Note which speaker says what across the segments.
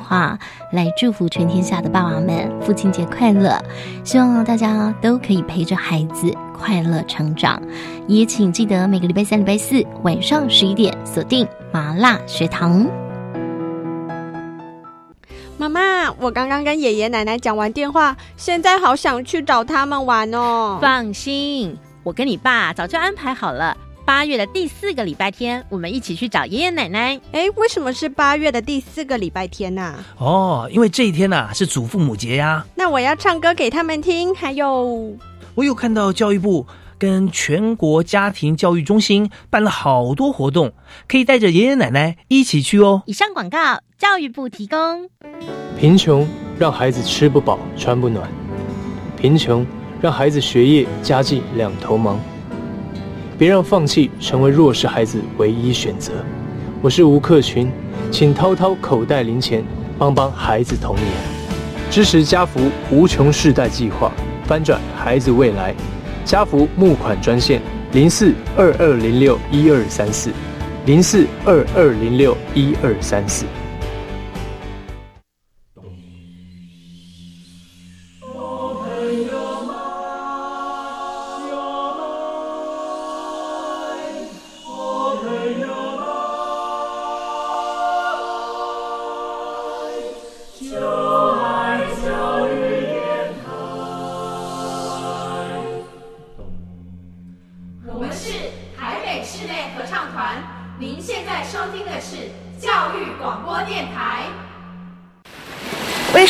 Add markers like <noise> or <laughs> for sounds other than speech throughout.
Speaker 1: 话来祝福全天下的爸爸们父亲节快乐。希望大家都可以陪着孩子快乐成长。也请记得每个礼拜三、礼拜四晚上十一点锁定麻辣学堂。
Speaker 2: 妈妈，我刚刚跟爷爷奶奶讲完电话，现在好想去找他们玩哦。
Speaker 3: 放心，我跟你爸早就安排好了。八月的第四个礼拜天，我们一起去找爷爷奶奶。
Speaker 2: 哎，为什么是八月的第四个礼拜天呢？
Speaker 4: 哦，因为这一天呐是祖父母节呀。
Speaker 2: 那我要唱歌给他们听，还有，
Speaker 4: 我有看到教育部跟全国家庭教育中心办了好多活动，可以带着爷爷奶奶一起去哦。
Speaker 3: 以上广告。教育部提供：
Speaker 5: 贫穷让孩子吃不饱穿不暖，贫穷让孩子学业家计两头忙。别让放弃成为弱势孩子唯一选择。我是吴克群，请掏掏口袋零钱，帮帮孩子童年，支持家福无穷世代计划，翻转孩子未来。家福募款专线：零四二二零六一二三四，零四二二零六一二三四。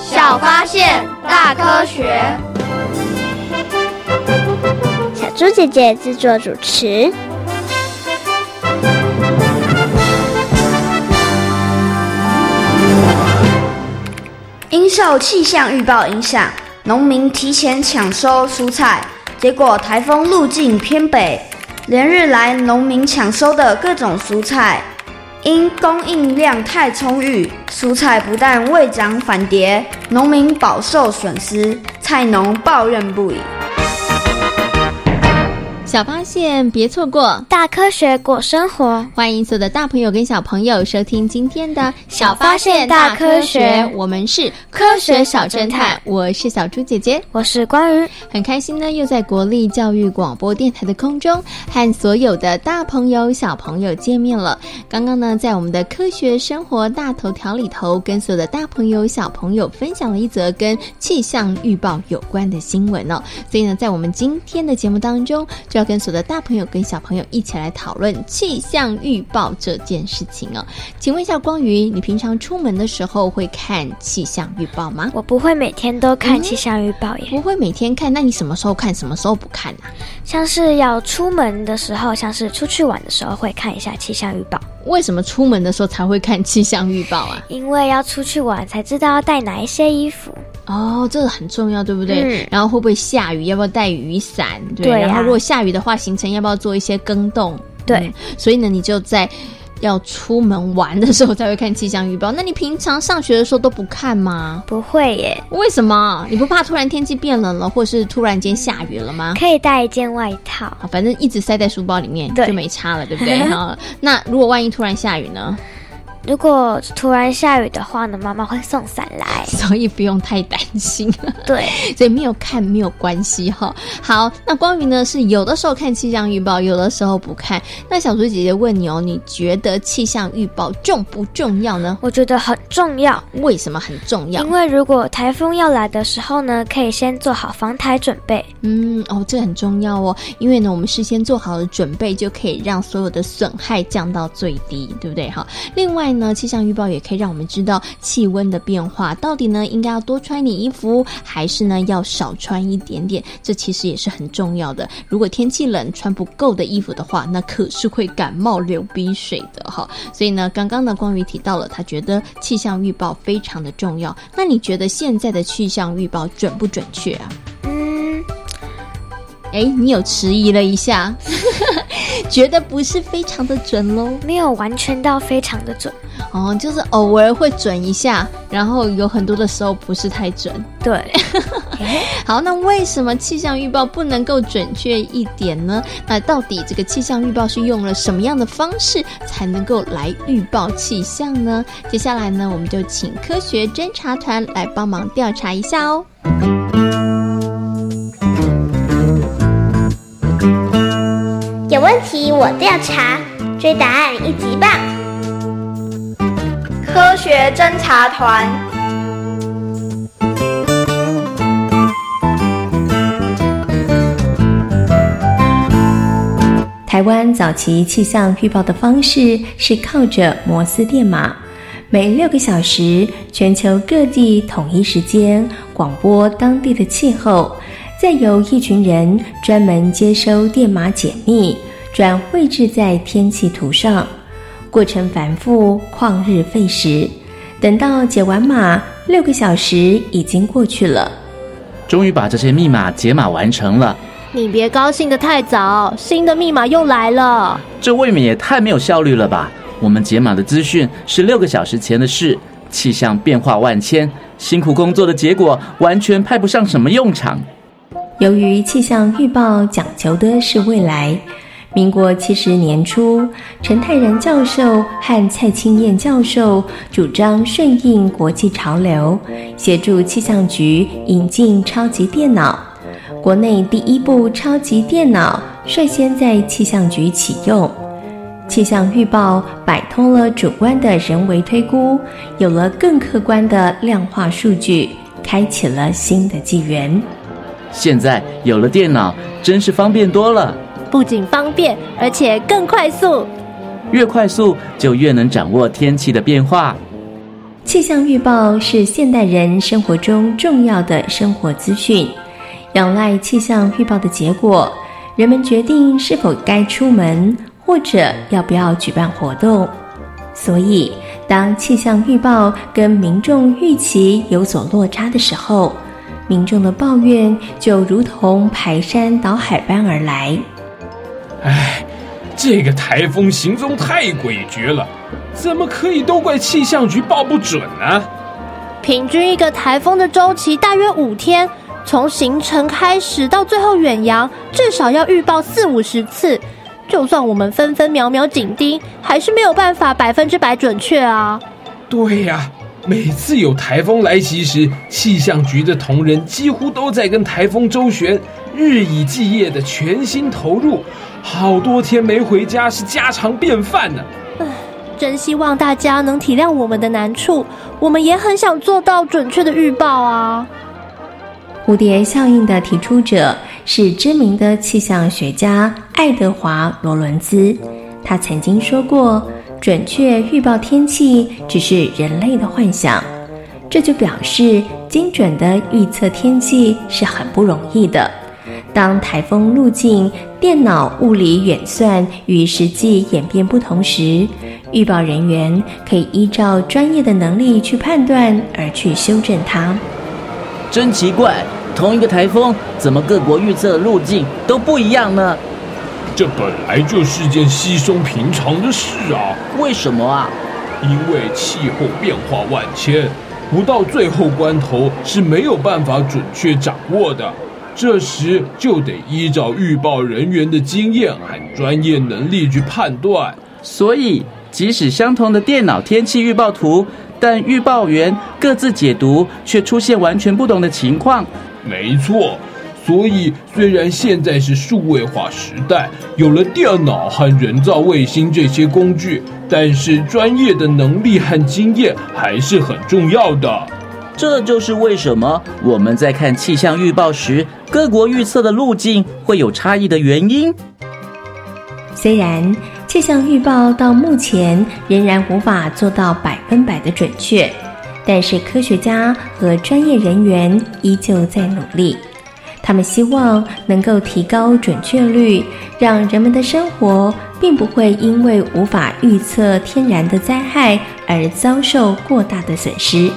Speaker 6: 小发现，大科学。
Speaker 7: 小猪姐姐制作主持。
Speaker 8: 因受气象预报影响，农民提前抢收蔬菜，结果台风路径偏北，连日来农民抢收的各种蔬菜。因供应量太充裕，蔬菜不但未涨反跌，农民饱受损失，菜农抱怨不已。
Speaker 3: 小发现，别错过
Speaker 7: 大科学过生活。
Speaker 3: 欢迎所有的大朋友跟小朋友收听今天的
Speaker 7: 小发现大科学。
Speaker 3: 我们是科学小侦探，我是小猪姐姐，
Speaker 7: 我是关于。
Speaker 3: 很开心呢，又在国立教育广播电台的空中和所有的大朋友小朋友见面了。刚刚呢，在我们的科学生活大头条里头，跟所有的大朋友小朋友分享了一则跟气象预报有关的新闻哦。所以呢，在我们今天的节目当中，要跟所有的大朋友跟小朋友一起来讨论气象预报这件事情哦。请问一下光宇，你平常出门的时候会看气象预报吗？
Speaker 7: 我不会每天都看气象预报耶。
Speaker 3: 不会每天看，那你什么时候看？什么时候不看呢？
Speaker 7: 像是要出门的时候，像是出去玩的时候会看一下气象预报。
Speaker 3: 为什么出门的时候才会看气象预报啊？
Speaker 7: 因为要出去玩才知道要带哪一些衣服。
Speaker 3: 哦，这个很重要，对不对？然后会不会下雨？要不要带雨伞？
Speaker 7: 对。
Speaker 3: 然后如果下雨的话，行程要不要做一些更动？
Speaker 7: 对。
Speaker 3: 所以呢，你就在要出门玩的时候才会看气象预报。那你平常上学的时候都不看吗？
Speaker 7: 不会耶。
Speaker 3: 为什么？你不怕突然天气变冷了，或是突然间下雨了吗？
Speaker 7: 可以带一件外套。
Speaker 3: 反正一直塞在书包里面就没差了，对不对？哈。那如果万一突然下雨呢？
Speaker 7: 如果突然下雨的话呢，妈妈会送伞来，<laughs>
Speaker 3: 所以不用太担心。
Speaker 7: 对，<laughs>
Speaker 3: 所以没有看没有关系哈。好，那关于呢是有的时候看气象预报，有的时候不看。那小猪姐姐问你哦，你觉得气象预报重不重要呢？
Speaker 7: 我觉得很重要。
Speaker 3: 为什么很重要？
Speaker 7: 因为如果台风要来的时候呢，可以先做好防台准备。
Speaker 3: 嗯，哦，这很重要哦，因为呢，我们事先做好了准备，就可以让所有的损害降到最低，对不对？哈。另外。呢，气象预报也可以让我们知道气温的变化，到底呢应该要多穿点衣服，还是呢要少穿一点点？这其实也是很重要的。如果天气冷，穿不够的衣服的话，那可是会感冒流鼻水的哈。所以呢，刚刚呢光宇提到了，他觉得气象预报非常的重要。那你觉得现在的气象预报准不准确啊？嗯。哎，你有迟疑了一下，<laughs> <laughs> 觉得不是非常的准喽？
Speaker 7: 没有完全到非常的准
Speaker 3: 哦，就是偶尔会准一下，然后有很多的时候不是太准。
Speaker 7: 对，<laughs>
Speaker 3: 好，那为什么气象预报不能够准确一点呢？那到底这个气象预报是用了什么样的方式才能够来预报气象呢？接下来呢，我们就请科学侦查团来帮忙调查一下哦。
Speaker 9: 问题我调查，追答案一级棒！
Speaker 6: 科学侦查团。
Speaker 10: 台湾早期气象预报的方式是靠着摩斯电码，每六个小时，全球各地统一时间广播当地的气候。再由一群人专门接收电码解密，转绘制在天气图上，过程繁复，旷日费时。等到解完码，六个小时已经过去了。
Speaker 11: 终于把这些密码解码完成了。
Speaker 12: 你别高兴得太早，新的密码又来了。
Speaker 11: 这未免也太没有效率了吧？我们解码的资讯是六个小时前的事，气象变化万千，辛苦工作的结果完全派不上什么用场。
Speaker 10: 由于气象预报讲求的是未来，民国七十年初，陈泰然教授和蔡清燕教授主张顺应国际潮流，协助气象局引进超级电脑。国内第一部超级电脑率先在气象局启用，气象预报摆脱了主观的人为推估，有了更客观的量化数据，开启了新的纪元。
Speaker 11: 现在有了电脑，真是方便多了。
Speaker 12: 不仅方便，而且更快速。
Speaker 11: 越快速，就越能掌握天气的变化。
Speaker 10: 气象预报是现代人生活中重要的生活资讯。仰赖气象预报的结果，人们决定是否该出门，或者要不要举办活动。所以，当气象预报跟民众预期有所落差的时候，民众的抱怨就如同排山倒海般而来。
Speaker 13: 唉，这个台风行踪太诡谲了，怎么可以都怪气象局报不准呢？
Speaker 12: 平均一个台风的周期大约五天，从形成开始到最后远洋，至少要预报四五十次。就算我们分分秒秒紧盯，还是没有办法百分之百准确啊。
Speaker 13: 对呀。每次有台风来袭时，气象局的同仁几乎都在跟台风周旋，日以继夜的全心投入，好多天没回家是家常便饭呢。
Speaker 12: 唉，真希望大家能体谅我们的难处，我们也很想做到准确的预报啊。
Speaker 10: 蝴蝶效应的提出者是知名的气象学家爱德华·罗伦兹，他曾经说过。准确预报天气只是人类的幻想，这就表示精准的预测天气是很不容易的。当台风路径、电脑物理远算与实际演变不同时，预报人员可以依照专业的能力去判断，而去修正它。
Speaker 11: 真奇怪，同一个台风，怎么各国预测的路径都不一样呢？
Speaker 13: 这本来就是件稀松平常的事啊！
Speaker 11: 为什么啊？
Speaker 13: 因为气候变化万千，不到最后关头是没有办法准确掌握的。这时就得依照预报人员的经验和专业能力去判断。
Speaker 11: 所以，即使相同的电脑天气预报图，但预报员各自解读却出现完全不同的情况。
Speaker 13: 没错。所以，虽然现在是数位化时代，有了电脑和人造卫星这些工具，但是专业的能力和经验还是很重要的。
Speaker 11: 这就是为什么我们在看气象预报时，各国预测的路径会有差异的原因。
Speaker 10: 虽然气象预报到目前仍然无法做到百分百的准确，但是科学家和专业人员依旧在努力。他们希望能够提高准确率，让人们的生活并不会因为无法预测天然的灾害而遭受过大的损失。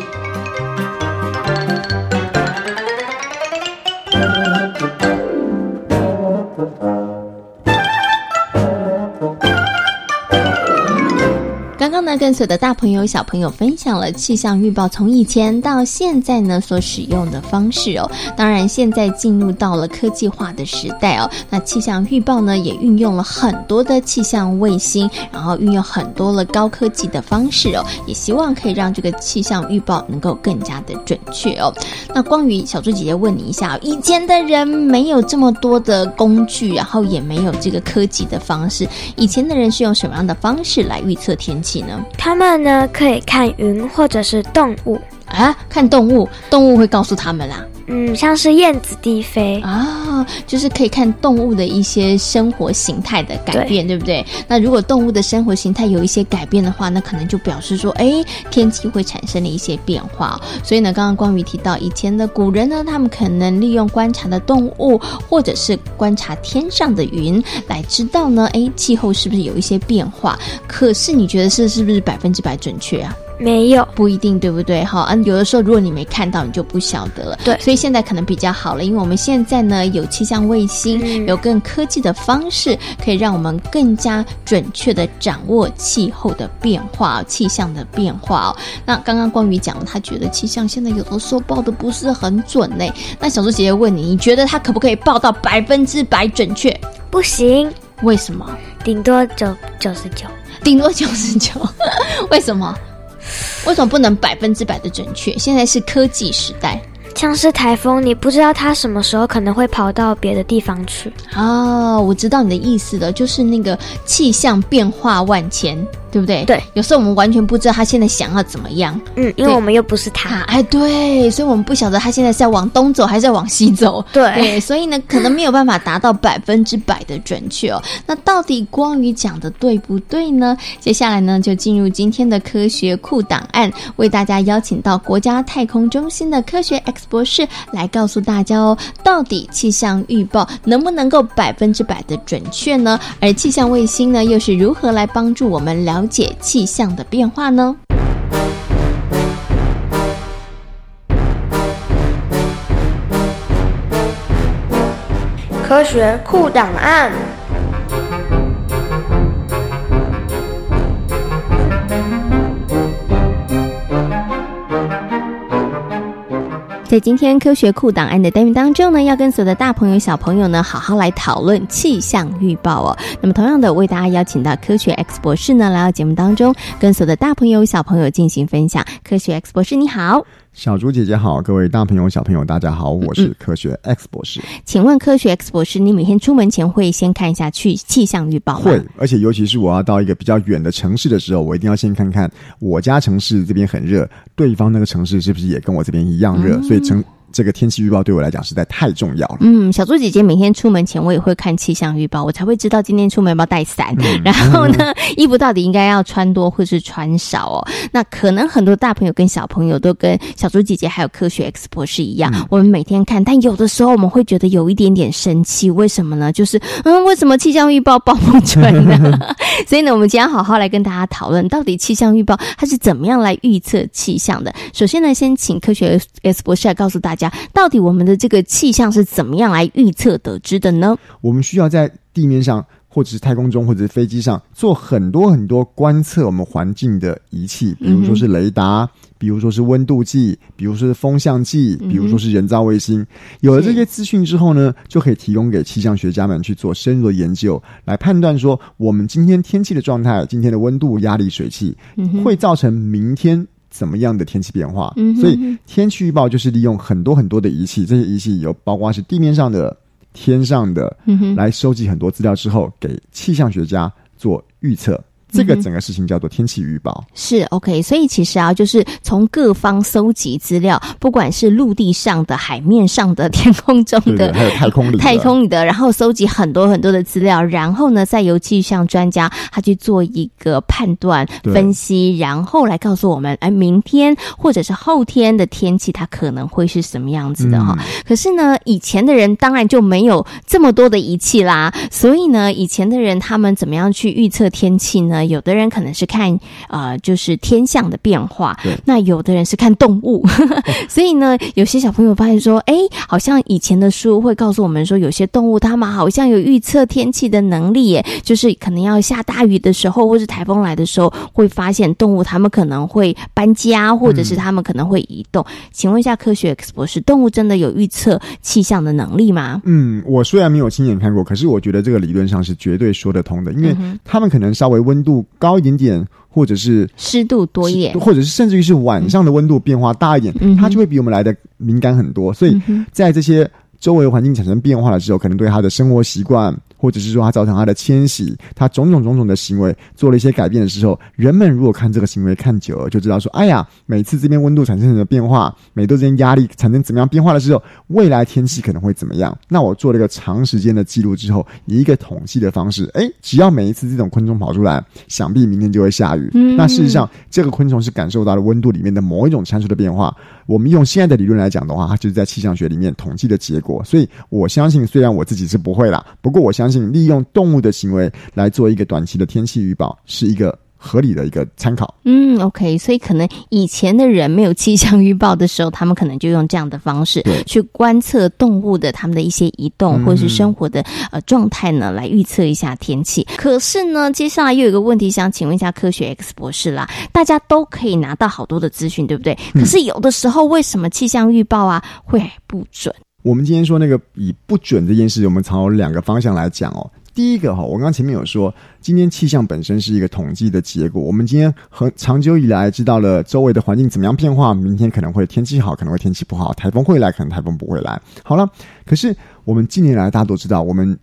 Speaker 3: 跟随的大朋友、小朋友分享了气象预报从以前到现在呢所使用的方式哦。当然，现在进入到了科技化的时代哦，那气象预报呢也运用了很多的气象卫星，然后运用很多了高科技的方式哦，也希望可以让这个气象预报能够更加的准确哦。那关于小猪姐姐问你一下，以前的人没有这么多的工具，然后也没有这个科技的方式，以前的人是用什么样的方式来预测天气呢？
Speaker 7: 他们呢可以看云或者是动物
Speaker 3: 啊，看动物，动物会告诉他们啦。
Speaker 7: 嗯，像是燕子低飞
Speaker 3: 啊，就是可以看动物的一些生活形态的改变，对不对？那如果动物的生活形态有一些改变的话，那可能就表示说，哎，天气会产生了一些变化。所以呢，刚刚光宇提到，以前的古人呢，他们可能利用观察的动物，或者是观察天上的云，来知道呢，哎，气候是不是有一些变化？可是你觉得是是不是百分之百准确啊？
Speaker 7: 没有，
Speaker 3: 不一定，对不对？哈，嗯，有的时候如果你没看到，你就不晓得了。
Speaker 7: 对，
Speaker 3: 所以现在可能比较好了，因为我们现在呢有气象卫星，有更科技的方式，可以让我们更加准确的掌握气候的变化、气象的变化哦。那刚刚光宇讲了，他觉得气象现在有的时候报的不是很准呢。那小猪姐姐问你，你觉得他可不可以报到百分之百准确？
Speaker 7: 不行，
Speaker 3: 为什么？
Speaker 7: 顶多九九十九，
Speaker 3: 顶多九十九，<laughs> 为什么？为什么不能百分之百的准确？现在是科技时代，
Speaker 7: 像是台风，你不知道它什么时候可能会跑到别的地方去。
Speaker 3: 哦，我知道你的意思了，就是那个气象变化万千。对不对？
Speaker 7: 对，
Speaker 3: 有时候我们完全不知道他现在想要怎么样。
Speaker 7: 嗯，因为我们又不是他。
Speaker 3: 哎，对，所以我们不晓得他现在是要往东走还是要往西走。<laughs>
Speaker 7: 对，
Speaker 3: 所以呢，可能没有办法达到百分之百的准确哦。<laughs> 那到底光宇讲的对不对呢？接下来呢，就进入今天的科学库档案，为大家邀请到国家太空中心的科学 X 博士来告诉大家哦，到底气象预报能不能够百分之百的准确呢？而气象卫星呢，又是如何来帮助我们了？了解气象的变化呢？
Speaker 8: 科学库档案。
Speaker 3: 在今天科学库档案的单元当中呢，要跟所有的大朋友、小朋友呢，好好来讨论气象预报哦。那么，同样的为大家邀请到科学 X 博士呢，来到节目当中，跟所有的大朋友、小朋友进行分享。科学 X 博士，你好。
Speaker 14: 小猪姐姐好，各位大朋友、小朋友，大家好，我是科学 X 博士。
Speaker 3: 请问科学 X 博士，你每天出门前会先看一下去气象预报吗？
Speaker 14: 会，而且尤其是我要到一个比较远的城市的时候，我一定要先看看我家城市这边很热，对方那个城市是不是也跟我这边一样热，所以城。这个天气预报对我来讲实在太重要了。
Speaker 3: 嗯，小猪姐姐每天出门前我也会看气象预报，我才会知道今天出门要不要带伞。然后呢，衣服到底应该要穿多或是穿少哦。那可能很多大朋友跟小朋友都跟小猪姐姐还有科学 X 博士一样，我们每天看，但有的时候我们会觉得有一点点生气，为什么呢？就是嗯，为什么气象预报报不准呢？<laughs> 所以呢，我们今天好好来跟大家讨论，到底气象预报它是怎么样来预测气象的。首先呢，先请科学 X 博士来告诉大家。到底我们的这个气象是怎么样来预测得知的呢？
Speaker 14: 我们需要在地面上，或者是太空中，或者是飞机上做很多很多观测我们环境的仪器，比如说是雷达，比如说是温度计，比如说是风向计，比如说是人造卫星。有了这些资讯之后呢，就可以提供给气象学家们去做深入的研究，来判断说我们今天天气的状态，今天的温度、压力、水汽会造成明天。怎么样的天气变化？所以天气预报就是利用很多很多的仪器，这些仪器有包括是地面上的、天上的，来收集很多资料之后，给气象学家做预测。这个整个事情叫做天气预报。
Speaker 3: 是 OK，所以其实啊，就是从各方搜集资料，不管是陆地上的、海面上的、天空中的，<laughs>
Speaker 14: 还有太空里、
Speaker 3: 太空里的，然后搜集很多很多的资料，然后呢，再由气象专家他去做一个判断、分析，然后来告诉我们，哎，明天或者是后天的天气它可能会是什么样子的哈。可是呢，以前的人当然就没有这么多的仪器啦，所以呢，以前的人他们怎么样去预测天气呢？有的人可能是看呃，就是天象的变化，那有的人是看动物，<laughs> 所以呢，有些小朋友发现说，哎，好像以前的书会告诉我们说，有些动物它们好像有预测天气的能力，耶，就是可能要下大雨的时候，或是台风来的时候，会发现动物它们可能会搬家，或者是它们可能会移动。请问一下，科学 X 博士，动物真的有预测气象的能力吗？
Speaker 14: 嗯，我虽然没有亲眼看过，可是我觉得这个理论上是绝对说得通的，因为他们可能稍微温度高一点点，或者是
Speaker 3: 湿度多一点，
Speaker 14: 或者是甚至于是晚上的温度变化大一点，它就会比我们来的敏感很多。所以在这些周围环境产生变化的时候，可能对他的生活习惯。或者是说，它造成它的迁徙，它种种种种的行为做了一些改变的时候，人们如果看这个行为看久了，就知道说，哎呀，每次这边温度产生什么变化，每度之间压力产生怎么样变化的时候，未来天气可能会怎么样？那我做了一个长时间的记录之后，以一个统计的方式，哎，只要每一次这种昆虫跑出来，想必明天就会下雨。那事实上，这个昆虫是感受到了温度里面的某一种参数的变化。我们用现在的理论来讲的话，它就是在气象学里面统计的结果。所以我相信，虽然我自己是不会啦，不过我相信利用动物的行为来做一个短期的天气预报是一个。合理的一个参考。
Speaker 3: 嗯，OK，所以可能以前的人没有气象预报的时候，他们可能就用这样的方式去观测动物的他们的一些移动或者是生活的呃状态呢，来预测一下天气。可是呢，接下来又有一个问题想请问一下科学 X 博士啦，大家都可以拿到好多的资讯，对不对？可是有的时候为什么气象预报啊会不准？
Speaker 14: 我们今天说那个以不准这件事，我们从两个方向来讲哦。第一个哈，我刚前面有说，今天气象本身是一个统计的结果。我们今天很长久以来知道了周围的环境怎么样变化，明天可能会天气好，可能会天气不好，台风会来，可能台风不会来。好了，可是我们近年来大家都知道，我们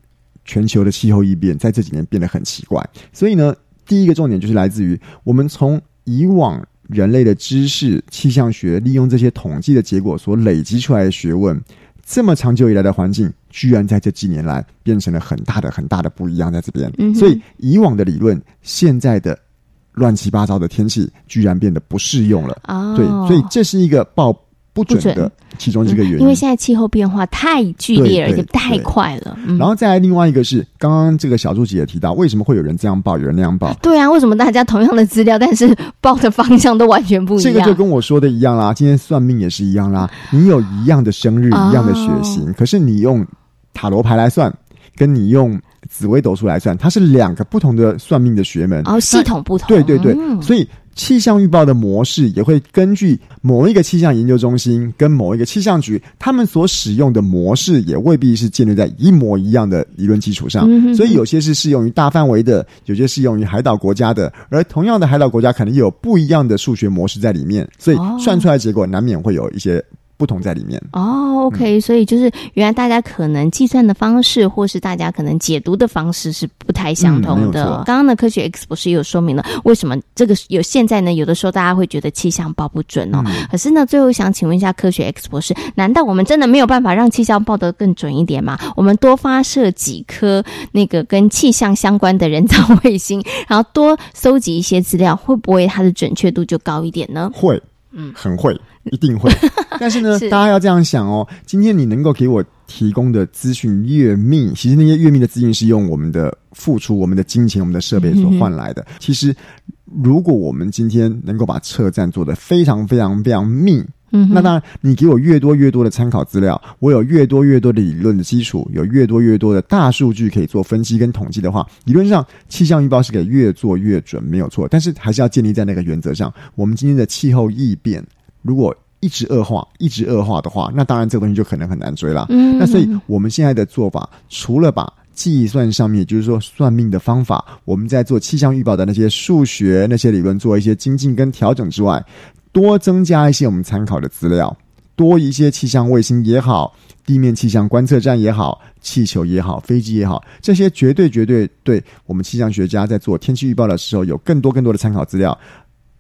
Speaker 14: 全球的气候异变在这几年变得很奇怪。所以呢，第一个重点就是来自于我们从以往人类的知识、气象学利用这些统计的结果所累积出来的学问。这么长久以来的环境，居然在这几年来变成了很大的、很大的不一样，在这边。所以以往的理论，现在的乱七八糟的天气，居然变得不适用了。对，所以这是一个报。不准的其中一个原因，
Speaker 3: 因为现在气候变化太剧烈而且太快了。
Speaker 14: 然后再来另外一个是，刚刚这个小助姐也提到，为什么会有人这样报，有人那样报？
Speaker 3: 对啊，为什么大家同样的资料，但是报的方向都完全不一样？
Speaker 14: 这个就跟我说的一样啦，今天算命也是一样啦。你有一样的生日，一样的血型，可是你用塔罗牌来算，跟你用紫微斗数来算，它是两个不同的算命的学门，
Speaker 3: 哦，系统不同。
Speaker 14: 对对对，所以。气象预报的模式也会根据某一个气象研究中心跟某一个气象局，他们所使用的模式也未必是建立在一模一样的理论基础上，所以有些是适用于大范围的，有些适用于海岛国家的，而同样的海岛国家可能有不一样的数学模式在里面，所以算出来结果难免会有一些。不同在里面
Speaker 3: 哦，OK，所以就是原来大家可能计算的方式，或是大家可能解读的方式是不太相同的。刚刚的科学 X 博士有说明了为什么这个有现在呢？有的时候大家会觉得气象报不准哦。可是呢，最后想请问一下科学 X 博士，难道我们真的没有办法让气象报得更准一点吗？我们多发射几颗那个跟气象相关的人造卫星，然后多搜集一些资料，会不会它的准确度就高一点呢？
Speaker 14: 会，嗯，很会。一定会，<laughs> 但是呢，大家要这样想哦。今天你能够给我提供的资讯越密，其实那些越密的资讯是用我们的付出、我们的金钱、我们的设备所换来的。其实，如果我们今天能够把车站做得非常非常非常密，嗯，那当然，你给我越多越多的参考资料，我有越多越多的理论的基础，有越多越多的大数据可以做分析跟统计的话，理论上气象预报是可以越做越准，没有错。但是还是要建立在那个原则上，我们今天的气候异变。如果一直恶化，一直恶化的话，那当然这个东西就可能很难追了。那所以我们现在的做法，除了把计算上面，就是说算命的方法，我们在做气象预报的那些数学那些理论做一些精进跟调整之外，多增加一些我们参考的资料，多一些气象卫星也好，地面气象观测站也好，气球也好，飞机也好，这些绝对绝对对我们气象学家在做天气预报的时候有更多更多的参考资料。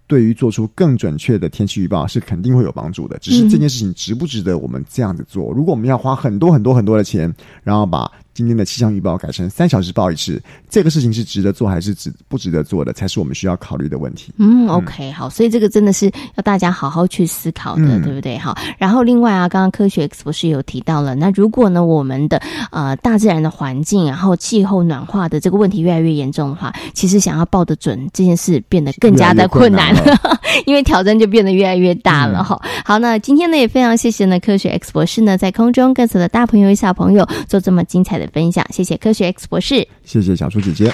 Speaker 14: 对于做出更准确的天气预报是肯定会有帮助的，只是这件事情值不值得我们这样子做？如果我们要花很多很多很多的钱，然后把今天的气象预报改成三小时报一次，这个事情是值得做还是值不值得做的，才是我们需要考虑的问题。
Speaker 3: 嗯，OK，好，所以这个真的是要大家好好去思考的，
Speaker 14: 嗯
Speaker 3: 对不对？好，然后另外啊，刚刚科学 X 博士有提到了，那如果呢我们的呃大自然的环境，然后气候暖化的这个问题越来越严重的话，其实想要报得准这件事变得更加的困难
Speaker 14: 越来越
Speaker 3: 了，<laughs> 因为挑战就变得越来越大了哈。好，那今天呢也非常谢谢呢科学 X 博士呢在空中跟所有的大朋友小朋友做这么精彩的分享，谢谢科学 X 博士。
Speaker 14: 谢谢小猪姐姐。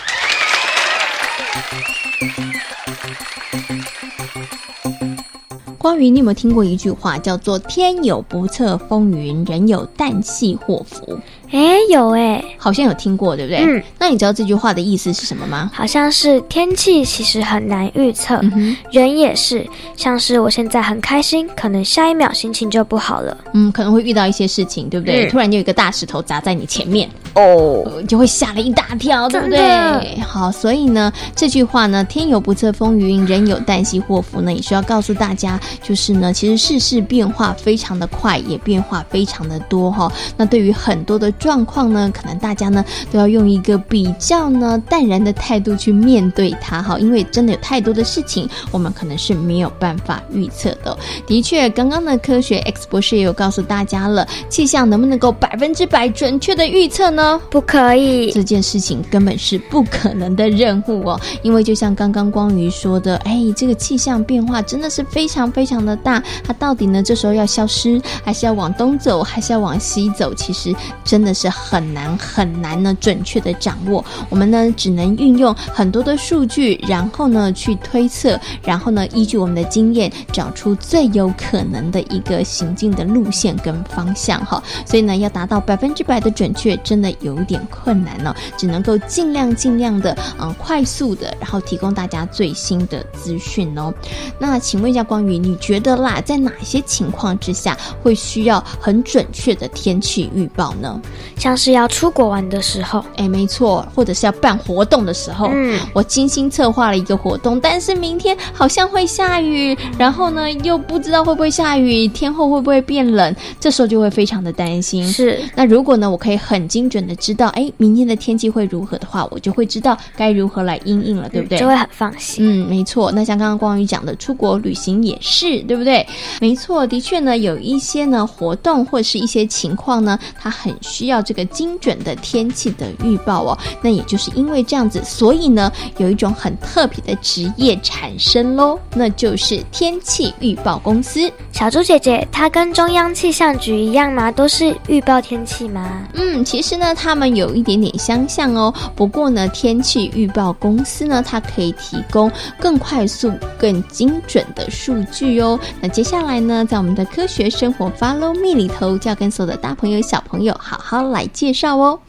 Speaker 3: 关于你有没有听过一句话，叫做“天有不测风云，人有旦夕祸福”？
Speaker 7: 哎，有哎，
Speaker 3: 好像有听过，对不对？
Speaker 7: 嗯。
Speaker 3: 那你知道这句话的意思是什么吗？
Speaker 7: 好像是天气其实很难预测，
Speaker 3: 嗯
Speaker 7: 人也是。像是我现在很开心，可能下一秒心情就不好了。
Speaker 3: 嗯，可能会遇到一些事情，对不对？
Speaker 7: 嗯
Speaker 3: 突然就有一个大石头砸在你前面，
Speaker 7: 哦，
Speaker 3: 呃就会吓了一大跳，对不对？好，所以呢，这句话呢，“天有不测风云，人有旦夕祸福”呢，也需要告诉大家，就是呢，其实世事变化非常的快，也变化非常的多哈、那对于很多的状况呢，可能大家呢都要用一个比较呢淡然的态度去面对它哈，因为真的有太多的事情，我们可能是没有办法预测的。的确，刚刚呢，科学 X 博士也有告诉大家了，气象能不能够百分之百准确的预测呢？
Speaker 7: 不可以，
Speaker 3: 这件事情根本是不可能的任务哦。因为就像刚刚光宇说的，哎，这个气象变化真的是非常非常的大，它到底呢这时候要消失，还是要往东走，还是要往西走？其实真的是很难很难呢准确的掌握。我们呢只能运用很多的数据，然后呢去推测，然后呢依据我们的经验找出最有可能的一个行进的路线跟方向哈。所以呢要达到百分之百的准确，真的有点困难呢、只能够尽量尽量的嗯快速的，然后提供大家最新的资讯哦。那请问一下光宇，你觉得啦，在哪些情况之下会需要很准确的天气预报呢？
Speaker 7: 像是要出国玩的时候，
Speaker 3: 哎，没错，或者是要办活动的时候，
Speaker 7: 嗯
Speaker 3: 我精心策划了一个活动，但是明天好像会下雨，然后呢又不知道会不会下雨，天后会不会变冷，这时候就会非常的担心。
Speaker 7: 是，
Speaker 3: 那如果呢，我可以很精准的知道，哎，明天的天气会如何的话，我就会知道该如何来应应了，对不对？
Speaker 7: 就会很放心。
Speaker 3: 嗯，没错。那像刚刚光宇讲的，出国旅行也是，对不对？没错，的确呢，有一些呢活动或是一些情况呢，它很需要这个精准的天气的预报哦。那也就是因为这样子，所以呢，有一种很特别的职业产生喽，那就是天气预报公司。
Speaker 7: 小猪姐姐，它跟中央气象局一样吗？都是预报天气吗？
Speaker 3: 嗯，其实呢，他们有一点点相像哦。不过呢，天气预报公司呢，它可以提供更快速、更精准的数据哦。那接下来呢，在我们的科学生活 Follow Me 里头，就要跟所有的大朋友、小朋友好好来介绍哦。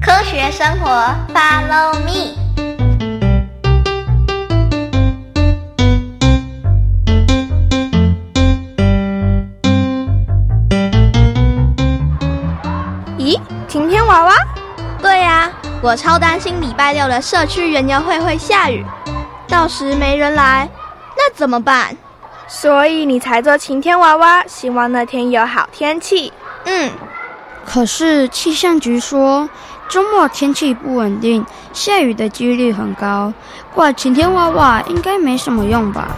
Speaker 9: 科学生活，Follow me。
Speaker 6: 咦，晴天娃娃？对呀、我超担心礼拜六的社区园游会会下雨，到时没人来，那怎么办？
Speaker 15: 所以你才做晴天娃娃，希望那天有好天气。
Speaker 6: 嗯，
Speaker 8: 可是气象局说周末天气不稳定，下雨的几率很高，挂晴天娃娃应该没什么用吧？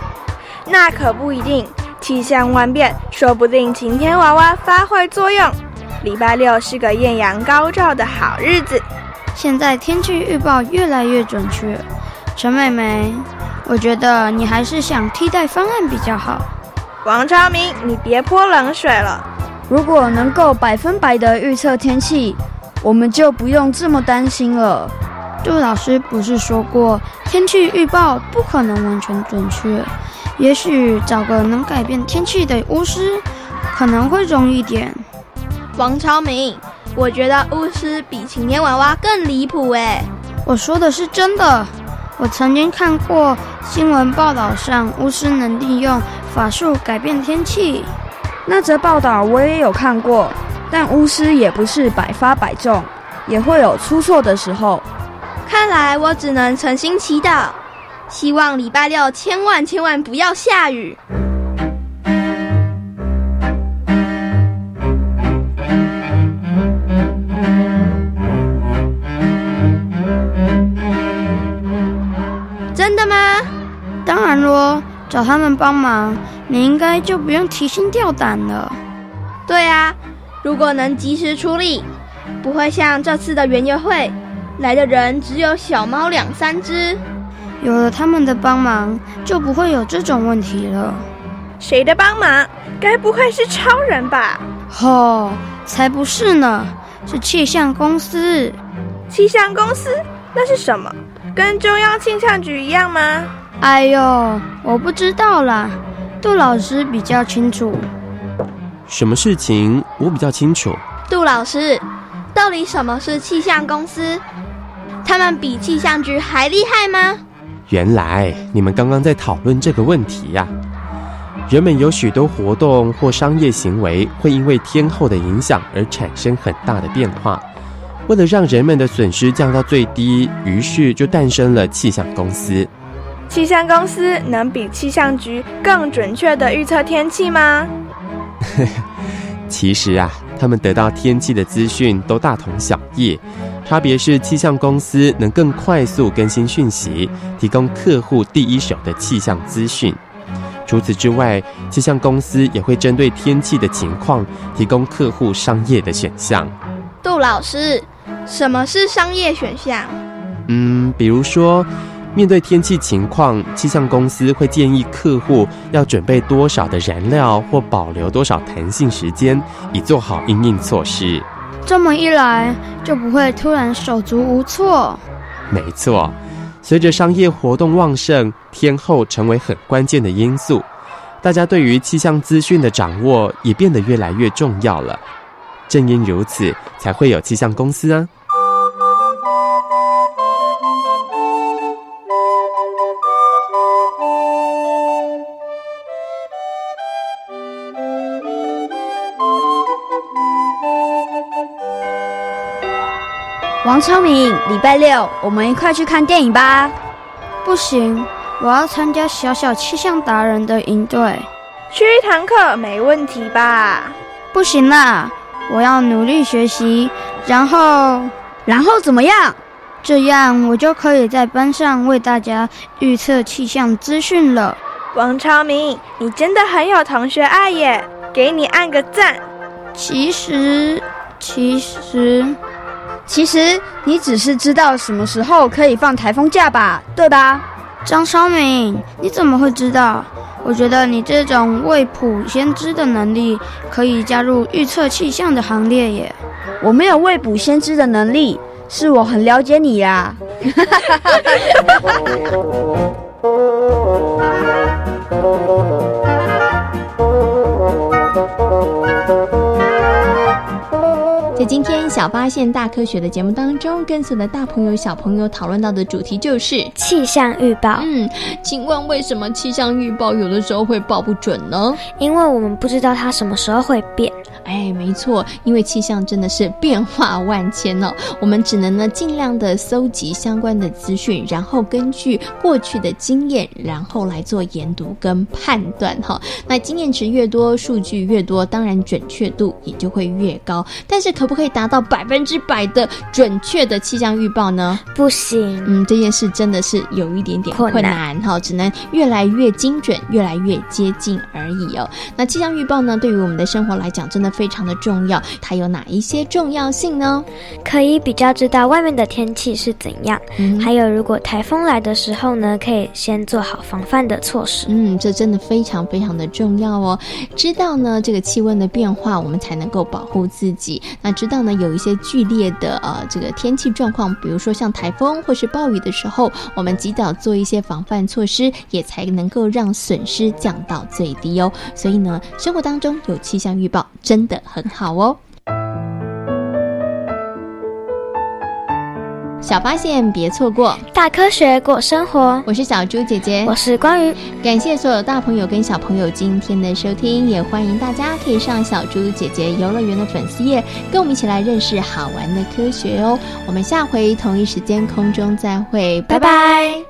Speaker 15: 那可不一定，气象万变，说不定晴天娃娃发挥作用。礼拜六是个艳阳高照的好日子。
Speaker 8: 现在天气预报越来越准确，陈妹妹，我觉得你还是想替代方案比较好。
Speaker 15: 王超明，你别泼冷水了。
Speaker 8: 如果能够百分百的预测天气，我们就不用这么担心了。杜老师不是说过，天气预报不可能完全准确，也许找个能改变天气的巫师可能会容易点。
Speaker 6: 王超明，我觉得巫师比晴天娃娃更离谱哎。
Speaker 8: 我说的是真的，我曾经看过新闻报道上，巫师能利用法术改变天气。
Speaker 15: 那则报道我也有看过，但巫师也不是百发百中，也会有出错的时候。
Speaker 6: 看来我只能诚心祈祷，希望礼拜六千万千万不要下雨。
Speaker 8: 找他们帮忙，你应该就不用提心吊胆了。
Speaker 6: 对啊，如果能及时出力，不会像这次的园游会。来的人只有小猫两三只，
Speaker 8: 有了他们的帮忙，就不会有这种问题了。
Speaker 15: 谁的帮忙？该不会是超人吧？
Speaker 8: 吼，才不是呢，是气象公司。
Speaker 15: 气象公司？那是什么？跟中央气象局一样吗？
Speaker 8: 哎呦，我不知道啦，杜老师比较清楚。
Speaker 16: 什么事情我比较清楚？
Speaker 6: 杜老师，到底什么是气象公司？他们比气象局还厉害吗？
Speaker 16: 原来你们刚刚在讨论这个问题呀。人们有许多活动或商业行为会因为天候的影响而产生很大的变化。为了让人们的损失降到最低，于是就诞生了气象公司。
Speaker 15: 气象公司能比气象局更准确的预测天气吗？<laughs>
Speaker 16: 其实啊，他们得到天气的资讯都大同小异。差别是气象公司能更快速更新讯息，提供客户第一手的气象资讯。除此之外，气象公司也会针对天气的情况，提供客户商业的选项。
Speaker 6: 杜老师，什么是商业选项？
Speaker 16: 嗯，比如说，面对天气情况，气象公司会建议客户要准备多少的燃料，或保留多少弹性时间，以做好应应措施。
Speaker 8: 这么一来，就不会突然手足无措。
Speaker 16: 没错，随着商业活动旺盛，天候成为很关键的因素，大家对于气象资讯的掌握也变得越来越重要了。正因如此，才会有气象公司啊。
Speaker 8: 王超明，礼拜六我们一块去看电影吧。不行，我要参加小小气象达人的营队。
Speaker 15: 去一堂课没问题吧？
Speaker 8: 不行啦，我要努力学习，然后，
Speaker 15: 然后怎么样？
Speaker 8: 这样我就可以在班上为大家预测气象资讯了。
Speaker 15: 王超明，你真的很有同学爱耶，给你按个赞。
Speaker 8: 其实，其实。
Speaker 15: 其实你只是知道什么时候可以放台风假吧，对吧？
Speaker 8: 张超明，你怎么会知道？我觉得你这种未卜先知的能力可以加入预测气象的行列耶。
Speaker 15: 我没有未卜先知的能力，是我很了解你呀。<laughs>
Speaker 3: 在今天小发现大科学的节目当中，跟随的大朋友小朋友讨论到的主题就是
Speaker 7: 气象预报。
Speaker 3: 嗯，请问为什么气象预报有的时候会报不准呢？
Speaker 7: 因为我们不知道它什么时候会变。
Speaker 3: 哎，没错，因为气象真的是变化万千哦，<laughs> 我们只能呢尽量的搜集相关的资讯，然后根据过去的经验，然后来做研读跟判断哈。那经验值越多，数据越多，当然准确度也就会越高。但是可不可以达到百分之百的准确的气象预报呢？
Speaker 7: 不行，
Speaker 3: 嗯，这件事真的是有一点点困难哈，只能越来越精准，越来越接近而已哦。那气象预报呢，对于我们的生活来讲，真的非常的重要。它有哪一些重要性呢？
Speaker 7: 可以比较知道外面的天气是怎样，还有如果台风来的时候呢，可以先做好防范的措施。
Speaker 3: 嗯，这真的非常非常的重要哦。知道呢这个气温的变化，我们才能够保护自己。那知道呢，有一些剧烈的呃这个天气状况，比如说像台风或是暴雨的时候，我们及早做一些防范措施，也才能够让损失降到最低哦。所以呢，生活当中有气象预报真的很好哦。小发现别错过，
Speaker 7: 大科学过生活。
Speaker 3: 我是小猪姐姐，
Speaker 7: 我是关于。
Speaker 3: 感谢所有大朋友跟小朋友今天的收听，也欢迎大家可以上小猪姐姐游乐园的粉丝页，跟我们一起来认识好玩的科学哦。我们下回同一时间空中再会，拜拜。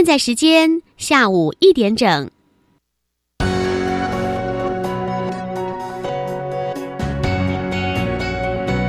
Speaker 1: 现在时间下午一点整。